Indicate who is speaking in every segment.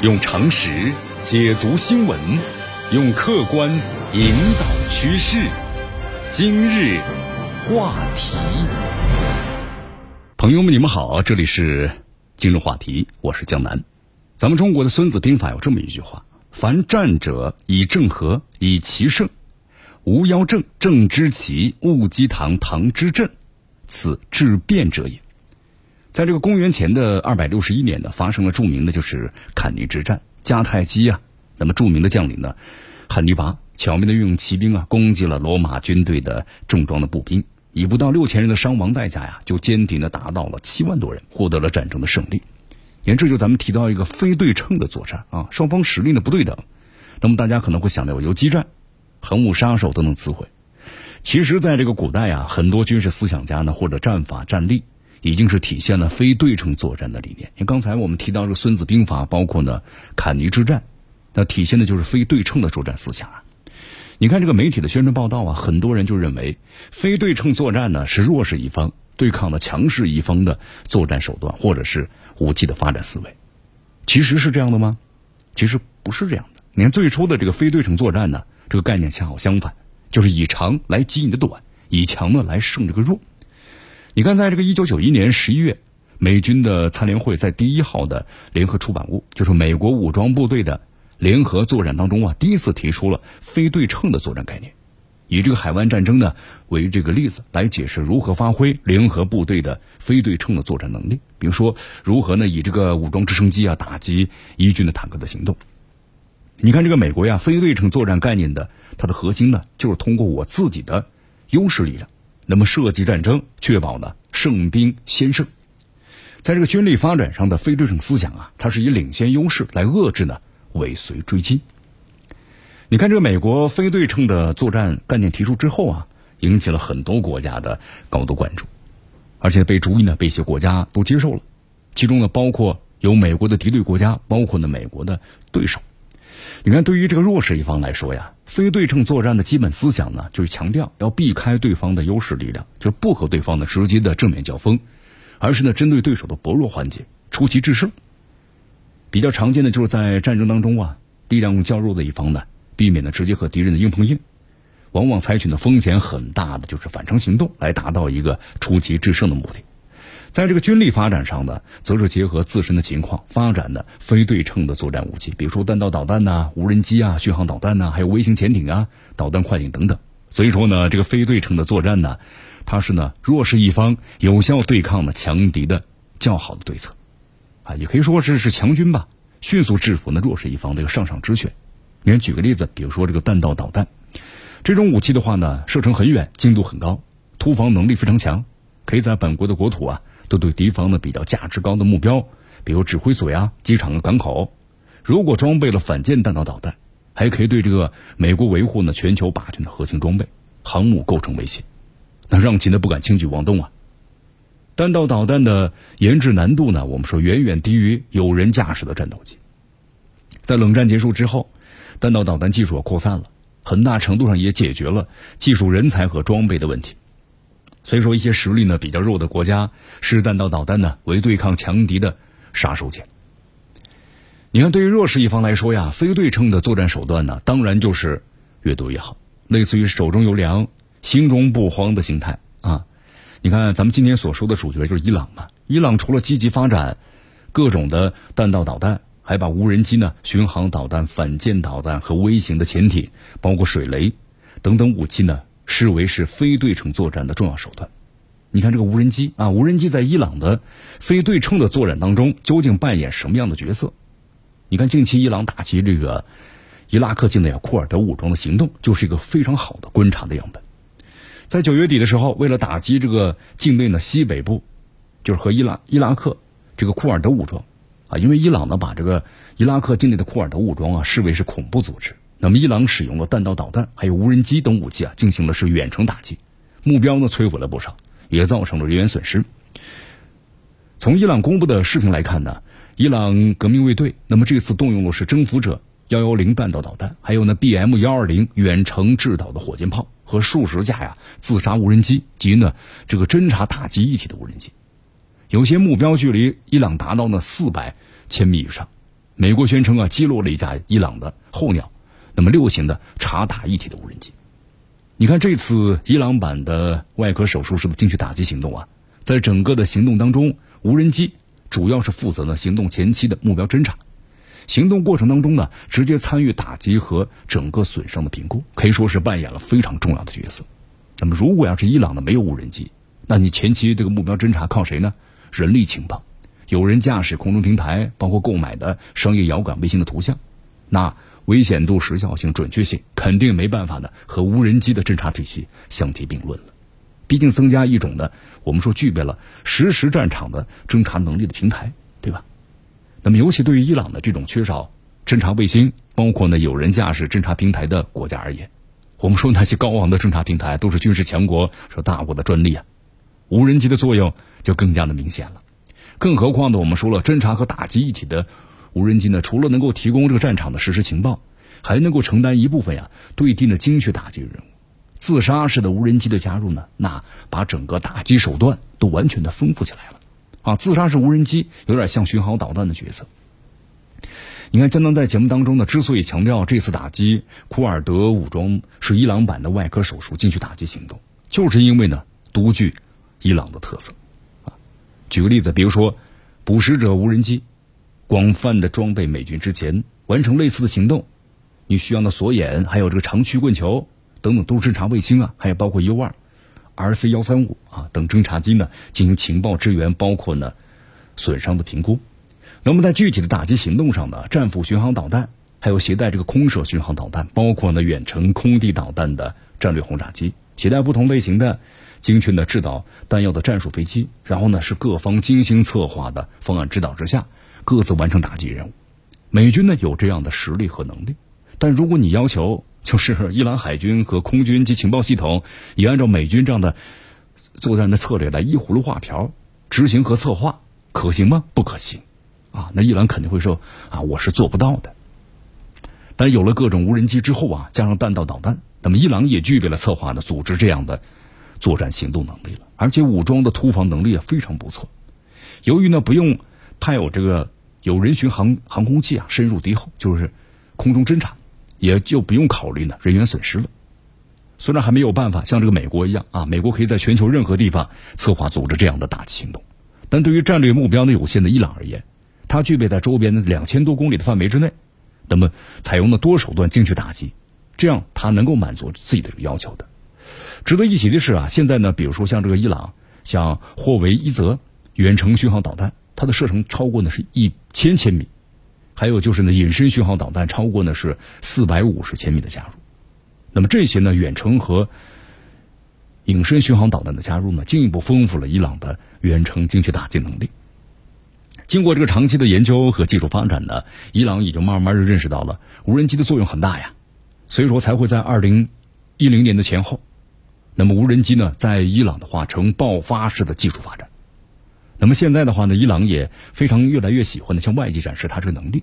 Speaker 1: 用常识解读新闻，用客观引导趋势。今日话题，朋友们，你们好，这里是今日话题，我是江南。咱们中国的《孙子兵法》有这么一句话：“凡战者，以正合，以奇胜。无妖正，正之奇；勿击唐，唐之阵，此治变者也。”在这个公元前的二百六十一年呢，发生了著名的就是坎尼之战。迦太基啊，那么著名的将领呢，汉尼拔巧妙的运用骑兵啊，攻击了罗马军队的重装的步兵，以不到六千人的伤亡代价呀，就坚定的达到了七万多人，获得了战争的胜利。你看，这就咱们提到一个非对称的作战啊，双方实力呢不对等。那么大家可能会想到游击战、横武杀手等等词汇。其实，在这个古代啊，很多军事思想家呢，或者战法战力。已经是体现了非对称作战的理念。你刚才我们提到这个《孙子兵法》，包括呢坎尼之战，那体现的就是非对称的作战思想啊。你看这个媒体的宣传报道啊，很多人就认为非对称作战呢是弱势一方对抗的强势一方的作战手段，或者是武器的发展思维。其实是这样的吗？其实不是这样的。你看最初的这个非对称作战呢，这个概念恰好相反，就是以长来击你的短，以强呢来胜这个弱。你看，在这个一九九一年十一月，美军的参联会在第一号的联合出版物，就是美国武装部队的联合作战当中啊，第一次提出了非对称的作战概念，以这个海湾战争呢为这个例子来解释如何发挥联合部队的非对称的作战能力。比如说，如何呢以这个武装直升机啊打击一军的坦克的行动。你看，这个美国呀，非对称作战概念的它的核心呢，就是通过我自己的优势力量。那么设计战争，确保呢胜兵先胜，在这个军力发展上的非对称思想啊，它是以领先优势来遏制呢尾随追击。你看这个美国非对称的作战概念提出之后啊，引起了很多国家的高度关注，而且被逐一呢被一些国家都接受了，其中呢包括有美国的敌对国家，包括呢美国的对手。你看，对于这个弱势一方来说呀，非对称作战的基本思想呢，就是强调要避开对方的优势力量，就不和对方的直接的正面交锋，而是呢针对对手的薄弱环节出奇制胜。比较常见的就是在战争当中啊，力量较弱的一方呢，避免呢直接和敌人的硬碰硬，往往采取的风险很大的就是反常行动，来达到一个出奇制胜的目的。在这个军力发展上呢，则是结合自身的情况发展的非对称的作战武器，比如说弹道导弹呐、无人机啊、巡航导弹呐，还有微型潜艇啊、导弹快艇等等。所以说呢，这个非对称的作战呢，它是呢弱势一方有效对抗的强敌的较好的对策，啊，也可以说是是强军吧，迅速制服呢弱势一方的一个上上之选。你看，举个例子，比如说这个弹道导弹，这种武器的话呢，射程很远，精度很高，突防能力非常强，可以在本国的国土啊。都对敌方的比较价值高的目标，比如指挥所呀、机场啊、港口，如果装备了反舰弹道导弹，还可以对这个美国维护呢全球霸权的核心装备航母构成威胁，那让其呢不敢轻举妄动啊。弹道导弹的研制难度呢，我们说远远低于有人驾驶的战斗机。在冷战结束之后，弹道导弹技术扩散了，很大程度上也解决了技术人才和装备的问题。所以说，一些实力呢比较弱的国家，视弹道导弹呢为对抗强敌的杀手锏。你看，对于弱势一方来说呀，非对称的作战手段呢，当然就是越多越好，类似于手中有粮，心中不慌的心态啊。你看，咱们今天所说的主角就是伊朗嘛。伊朗除了积极发展各种的弹道导弹，还把无人机呢、巡航导弹、反舰导弹和微型的潜艇，包括水雷等等武器呢。视为是非对称作战的重要手段。你看这个无人机啊，无人机在伊朗的非对称的作战当中究竟扮演什么样的角色？你看近期伊朗打击这个伊拉克境内库尔德武装的行动，就是一个非常好的观察的样本。在九月底的时候，为了打击这个境内的西北部，就是和伊拉伊拉克这个库尔德武装啊，因为伊朗呢把这个伊拉克境内的库尔德武装啊视为是恐怖组织。那么，伊朗使用了弹道导弹，还有无人机等武器啊，进行了是远程打击，目标呢摧毁了不少，也造成了人员损失。从伊朗公布的视频来看呢，伊朗革命卫队那么这次动用的是征服者幺幺零弹道导弹，还有呢 BM 幺二零远程制导的火箭炮和数十架呀自杀无人机及呢这个侦察打击一体的无人机，有些目标距离伊朗达到呢四百千米以上。美国宣称啊击落了一架伊朗的候鸟，那么六型的察打一体的无人机。你看这次伊朗版的外科手术式的精确打击行动啊，在整个的行动当中，无人机主要是负责呢行动前期的目标侦察，行动过程当中呢，直接参与打击和整个损伤的评估，可以说是扮演了非常重要的角色。那么如果要是伊朗的没有无人机，那你前期这个目标侦察靠谁呢？人力情报，有人驾驶空中平台，包括购买的商业遥感卫星的图像，那危险度、时效性、准确性肯定没办法呢和无人机的侦察体系相提并论了。毕竟增加一种呢，我们说具备了实时战场的侦察能力的平台，对吧？那么尤其对于伊朗的这种缺少侦察卫星，包括呢有人驾驶侦察平台的国家而言，我们说那些高昂的侦察平台都是军事强国、是大国的专利啊。无人机的作用就更加的明显了，更何况呢？我们说了，侦察和打击一体的无人机呢，除了能够提供这个战场的实时情报，还能够承担一部分呀对地的精确打击任务。自杀式的无人机的加入呢，那把整个打击手段都完全的丰富起来了。啊，自杀式无人机有点像巡航导弹的角色。你看，江南在节目当中呢，之所以强调这次打击库尔德武装是伊朗版的外科手术精确打击行动，就是因为呢，独具。伊朗的特色，啊，举个例子，比如说，捕食者无人机，广泛的装备美军之前完成类似的行动，你需要的锁眼，还有这个长曲棍球等等，都是侦察卫星啊，还有包括 U 二、RC 幺三五啊等侦察机呢，进行情报支援，包括呢损伤的评估。那么在具体的打击行动上呢，战斧巡航导弹，还有携带这个空射巡航导弹，包括呢远程空地导弹的战略轰炸机，携带不同类型的。精确的制导弹药的战术飞机，然后呢是各方精心策划的方案指导之下，各自完成打击任务。美军呢有这样的实力和能力，但如果你要求就是伊朗海军和空军及情报系统也按照美军这样的作战的策略来依葫芦画瓢执行和策划，可行吗？不可行啊！那伊朗肯定会说啊，我是做不到的。但有了各种无人机之后啊，加上弹道导弹，那么伊朗也具备了策划的组织这样的。作战行动能力了，而且武装的突防能力也非常不错。由于呢不用派有这个有人巡航航空器啊深入敌后，就是空中侦察，也就不用考虑呢人员损失了。虽然还没有办法像这个美国一样啊，美国可以在全球任何地方策划组织这样的打击行动，但对于战略目标呢有限的伊朗而言，它具备在周边的两千多公里的范围之内，那么采用了多手段精确打击，这样它能够满足自己的要求的。值得一提的是啊，现在呢，比如说像这个伊朗，像霍维伊泽远程巡航导弹，它的射程超过呢是一千千米，还有就是呢隐身巡航导弹超过呢是四百五十千米的加入。那么这些呢远程和隐身巡航导弹的加入呢，进一步丰富了伊朗的远程精确打击能力。经过这个长期的研究和技术发展呢，伊朗已经慢慢的认识到了无人机的作用很大呀，所以说才会在二零一零年的前后。那么无人机呢，在伊朗的话呈爆发式的技术发展。那么现在的话呢，伊朗也非常越来越喜欢的向外界展示它这个能力。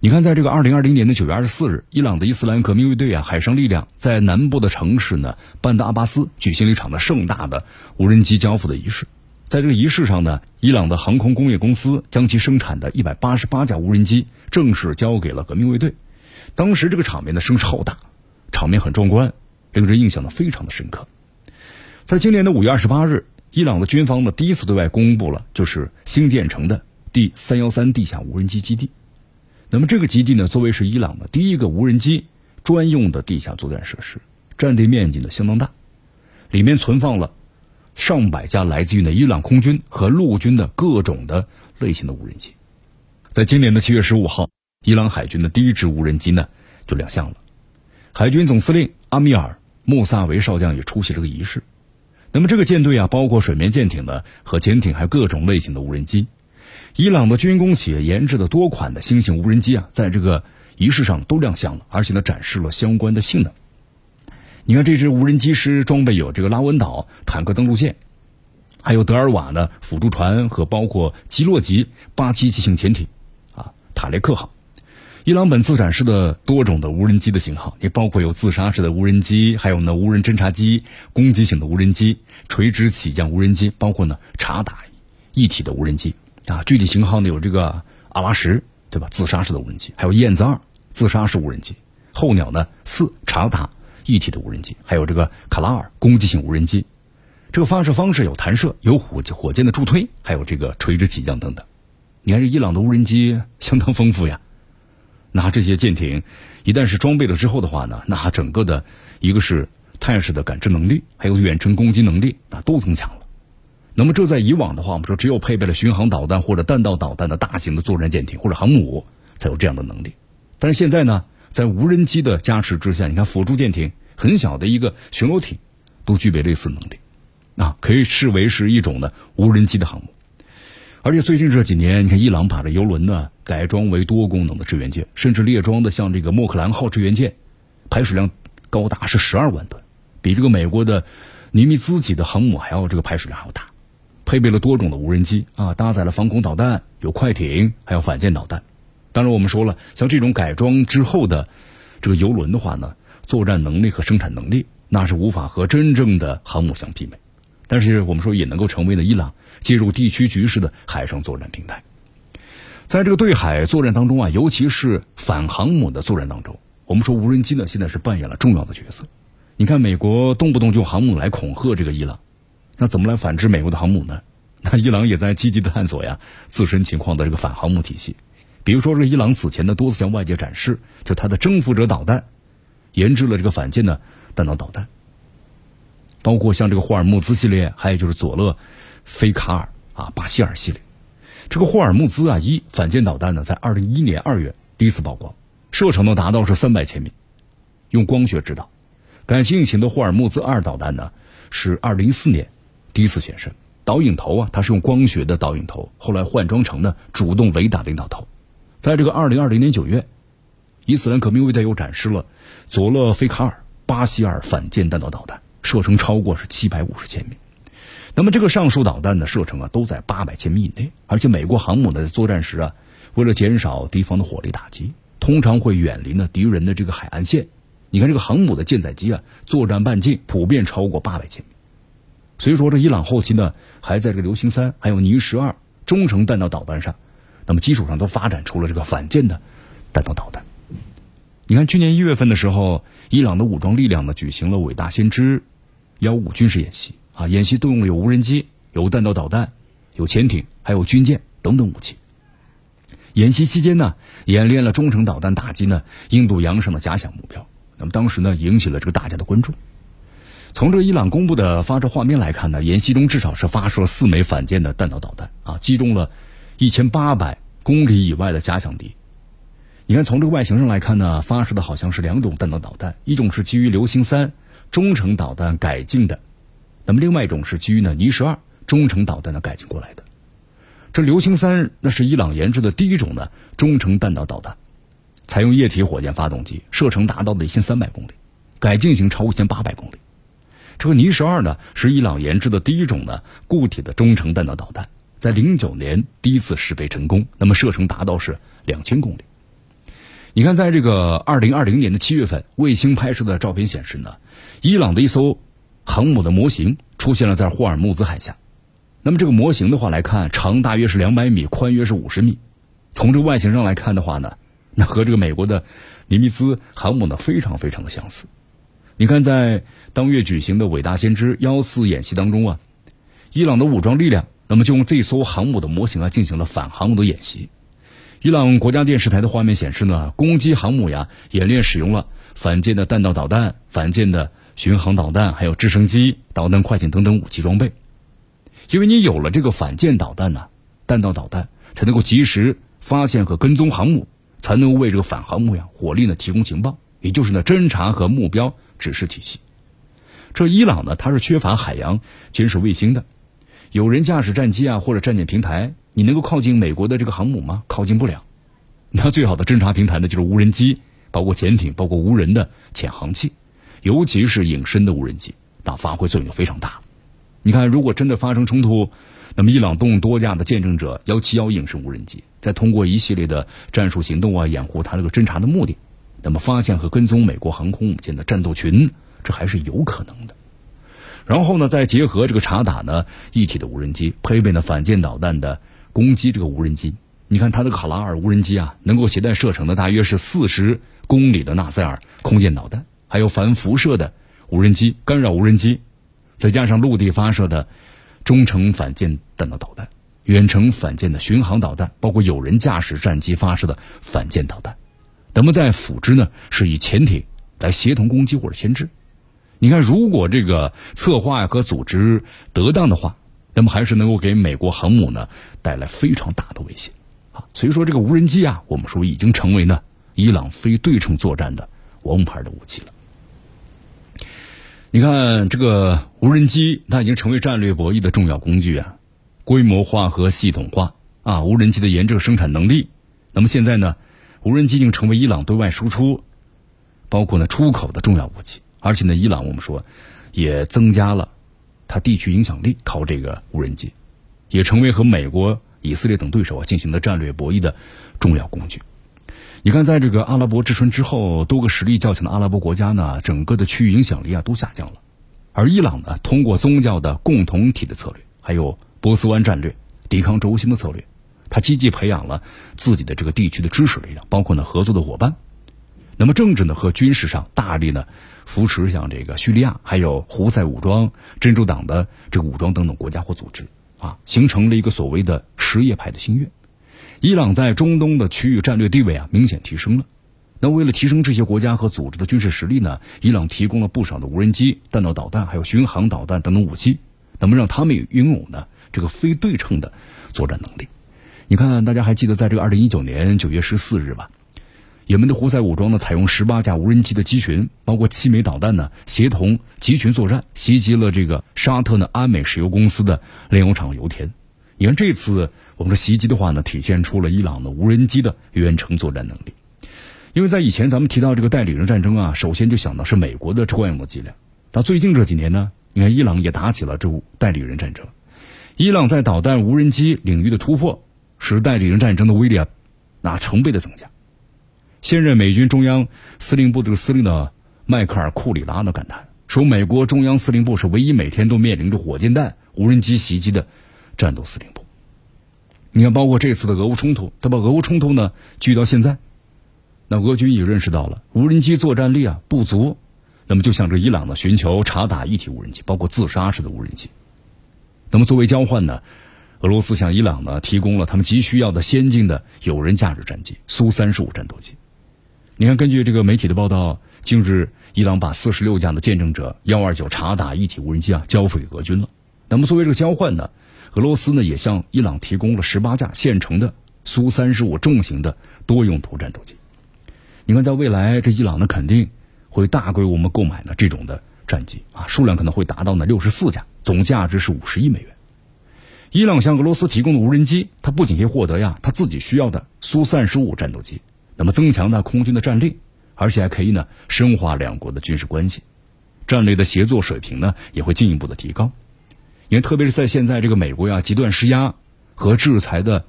Speaker 1: 你看，在这个二零二零年的九月二十四日，伊朗的伊斯兰革命卫队啊，海上力量在南部的城市呢，班达阿巴斯举行了一场的盛大的无人机交付的仪式。在这个仪式上呢，伊朗的航空工业公司将其生产的一百八十八架无人机正式交给了革命卫队。当时这个场面的声势浩大，场面很壮观。令人印象呢非常的深刻。在今年的五月二十八日，伊朗的军方呢第一次对外公布了就是新建成的第三幺三地下无人机基地。那么这个基地呢，作为是伊朗的第一个无人机专用的地下作战设施，占地面积呢相当大，里面存放了上百架来自于呢伊朗空军和陆军的各种的类型的无人机。在今年的七月十五号，伊朗海军的第一支无人机呢就亮相了。海军总司令阿米尔·穆萨维少将也出席这个仪式。那么这个舰队啊，包括水面舰艇呢和潜艇，还有各种类型的无人机。伊朗的军工企业研制的多款的新型无人机啊，在这个仪式上都亮相了，而且呢，展示了相关的性能。你看，这支无人机师装备有这个拉文岛坦克登陆舰，还有德尔瓦的辅助船和包括基洛级八七级型潜艇，啊，塔雷克号。伊朗本次展示的多种的无人机的型号，也包括有自杀式的无人机，还有呢无人侦察机、攻击型的无人机、垂直起降无人机，包括呢察打一体的无人机啊。具体型号呢有这个阿拉什、对吧？自杀式的无人机，还有燕子二自杀式无人机，候鸟呢四察打一体的无人机，还有这个卡拉尔攻击性无人机。这个发射方式有弹射，有火火箭的助推，还有这个垂直起降等等。你看这伊朗的无人机相当丰富呀。那这些舰艇一旦是装备了之后的话呢，那整个的一个是态势的感知能力，还有远程攻击能力，那都增强了。那么这在以往的话，我们说只有配备了巡航导弹或者弹道导弹的大型的作战舰艇或者航母才有这样的能力。但是现在呢，在无人机的加持之下，你看辅助舰艇很小的一个巡逻艇都具备类似能力。啊，可以视为是一种呢无人机的航母，而且最近这几年，你看伊朗把这油轮呢改装为多功能的支援舰，甚至列装的像这个莫克兰号支援舰，排水量高达是十二万吨，比这个美国的尼米兹级的航母还要这个排水量还要大，配备了多种的无人机啊，搭载了防空导弹，有快艇，还有反舰导弹。当然，我们说了，像这种改装之后的这个油轮的话呢，作战能力和生产能力那是无法和真正的航母相媲美。但是我们说也能够成为呢伊朗介入地区局势的海上作战平台，在这个对海作战当中啊，尤其是反航母的作战当中，我们说无人机呢现在是扮演了重要的角色。你看美国动不动就航母来恐吓这个伊朗，那怎么来反制美国的航母呢？那伊朗也在积极的探索呀自身情况的这个反航母体系，比如说这个伊朗此前呢多次向外界展示，就它的征服者导弹，研制了这个反舰的弹道导弹。包括像这个霍尔木兹系列，还有就是佐勒菲卡尔啊巴希尔系列。这个霍尔木兹啊一反舰导弹呢，在二零一一年二月第一次曝光，射程呢达到是三百千米，用光学指导。感性型的霍尔木兹二导弹呢，是二零一四年第一次现身。导引头啊，它是用光学的导引头，后来换装成呢主动雷达领导头。在这个二零二零年九月，伊斯兰革命卫队又展示了佐勒菲卡尔巴希尔反舰弹道导弹。射程超过是七百五十千米，那么这个上述导弹的射程啊都在八百千米以内，而且美国航母的作战时啊，为了减少敌方的火力打击，通常会远离呢敌人的这个海岸线。你看这个航母的舰载机啊，作战半径普遍超过八百千米。所以说，这伊朗后期呢，还在这个流星三还有尼十二中程弹道导弹上，那么基础上都发展出了这个反舰的弹道导弹。你看去年一月份的时候，伊朗的武装力量呢举行了伟大先知。幺五军事演习啊，演习动用了有无人机、有弹道导弹、有潜艇，还有军舰等等武器。演习期间呢，演练了中程导弹打击呢印度洋上的假想目标。那么当时呢，引起了这个大家的关注。从这伊朗公布的发射画面来看呢，演习中至少是发射了四枚反舰的弹道导弹啊，击中了一千八百公里以外的假想敌。你看，从这个外形上来看呢，发射的好像是两种弹道导弹，一种是基于流星三。中程导弹改进的，那么另外一种是基于呢尼什二中程导弹的改进过来的。这流星三那是伊朗研制的第一种呢中程弹道导弹，采用液体火箭发动机，射程达到了一千三百公里，改进型超过一千八百公里。这个尼什二呢是伊朗研制的第一种呢固体的中程弹道导弹，在零九年第一次试飞成功，那么射程达到是两千公里。你看，在这个二零二零年的七月份，卫星拍摄的照片显示呢。伊朗的一艘航母的模型出现了在霍尔木兹海峡。那么这个模型的话来看，长大约是两百米，宽约是五十米。从这个外形上来看的话呢，那和这个美国的尼米兹航母呢非常非常的相似。你看，在当月举行的伟大先知幺四演习当中啊，伊朗的武装力量那么就用这艘航母的模型啊进行了反航母的演习。伊朗国家电视台的画面显示呢，攻击航母呀演练使用了反舰的弹道导弹、反舰的。巡航导弹、还有直升机、导弹快艇等等武器装备，因为你有了这个反舰导弹呢，弹道导弹才能够及时发现和跟踪航母，才能为这个反航母呀火力呢提供情报，也就是呢侦察和目标指示体系。这伊朗呢，它是缺乏海洋监视卫星的，有人驾驶战机啊或者战舰平台，你能够靠近美国的这个航母吗？靠近不了。那最好的侦察平台呢，就是无人机，包括潜艇，包括无人的潜航器。尤其是隐身的无人机，那发挥作用非常大。你看，如果真的发生冲突，那么伊朗动用多架的见证者幺七幺隐身无人机，再通过一系列的战术行动啊，掩护它这个侦察的目的，那么发现和跟踪美国航空母舰的战斗群，这还是有可能的。然后呢，再结合这个察打呢一体的无人机，配备了反舰导弹的攻击这个无人机，你看它这个卡拉尔无人机啊，能够携带射程的大约是四十公里的纳赛尔空间导弹，还有反辐射的无人机、干扰无人机，再加上陆地发射的中程反舰弹道导弹、远程反舰的巡航导弹，包括有人驾驶战机发射的反舰导弹。那么在辅之呢，是以潜艇来协同攻击或者牵制。你看，如果这个策划和组织得当的话，那么还是能够给美国航母呢带来非常大的威胁啊。所以说，这个无人机啊，我们说已经成为呢伊朗非对称作战的王牌的武器了。你看，这个无人机它已经成为战略博弈的重要工具啊，规模化和系统化啊，无人机的研制生产能力。那么现在呢？无人机已经成为伊朗对外输出，包括呢出口的重要武器，而且呢，伊朗我们说也增加了它地区影响力，靠这个无人机，也成为和美国、以色列等对手啊进行的战略博弈的重要工具。你看，在这个阿拉伯之春之后，多个实力较强的阿拉伯国家呢，整个的区域影响力啊都下降了，而伊朗呢，通过宗教的共同体的策略，还有波斯湾战略、抵抗轴心的策略。他积极培养了自己的这个地区的知识力量，包括呢合作的伙伴。那么政治呢和军事上大力呢扶持像这个叙利亚，还有胡塞武装、珍珠党的这个武装等等国家或组织啊，形成了一个所谓的什叶派的心愿。伊朗在中东的区域战略地位啊明显提升了。那为了提升这些国家和组织的军事实力呢，伊朗提供了不少的无人机、弹道导弹，还有巡航导弹等等武器，那么让他们也拥有呢这个非对称的作战能力。你看，大家还记得在这个二零一九年九月十四日吧？也门的胡塞武装呢，采用十八架无人机的机群，包括七枚导弹呢，协同集群作战，袭击了这个沙特呢安美石油公司的炼油厂油田。你看这次我们说袭击的话呢，体现出了伊朗的无人机的远程作战能力。因为在以前咱们提到这个代理人战争啊，首先就想到是美国的惯用的伎俩。到最近这几年呢，你看伊朗也打起了这代理人战争。伊朗在导弹、无人机领域的突破。使代理人战争的威力啊，那成倍的增加。现任美军中央司令部的司令的迈克尔·库里拉呢感叹说：“美国中央司令部是唯一每天都面临着火箭弹、无人机袭击的战斗司令部。”你看，包括这次的俄乌冲突，他把俄乌冲突呢聚到现在，那俄军也认识到了无人机作战力啊不足，那么就向这伊朗呢寻求察打一体无人机，包括自杀式的无人机。那么作为交换呢？俄罗斯向伊朗呢提供了他们急需要的先进的有人驾驶战机苏三十五战斗机。你看，根据这个媒体的报道，近日伊朗把四十六架的见证者幺二九察打一体无人机啊交付给俄军了。那么作为这个交换呢，俄罗斯呢也向伊朗提供了十八架现成的苏三十五重型的多用途战斗机。你看，在未来这伊朗呢肯定会大规我们购买呢这种的战机啊，数量可能会达到呢六十四架，总价值是五十亿美元。伊朗向俄罗斯提供的无人机，它不仅可以获得呀，它自己需要的苏三十五战斗机，那么增强呢空军的战力，而且还可以呢深化两国的军事关系，战略的协作水平呢也会进一步的提高。因为特别是在现在这个美国呀极端施压和制裁的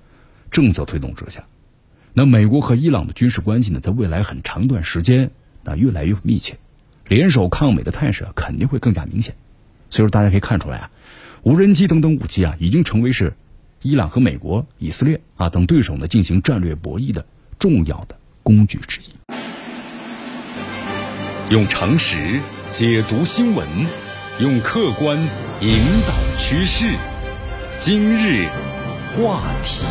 Speaker 1: 政策推动之下，那美国和伊朗的军事关系呢，在未来很长段时间那越来越密切，联手抗美的态势肯定会更加明显。所以说，大家可以看出来啊。无人机等等武器啊，已经成为是伊朗和美国、以色列啊等对手呢进行战略博弈的重要的工具之一。
Speaker 2: 用常识解读新闻，用客观引导趋势。今日话题。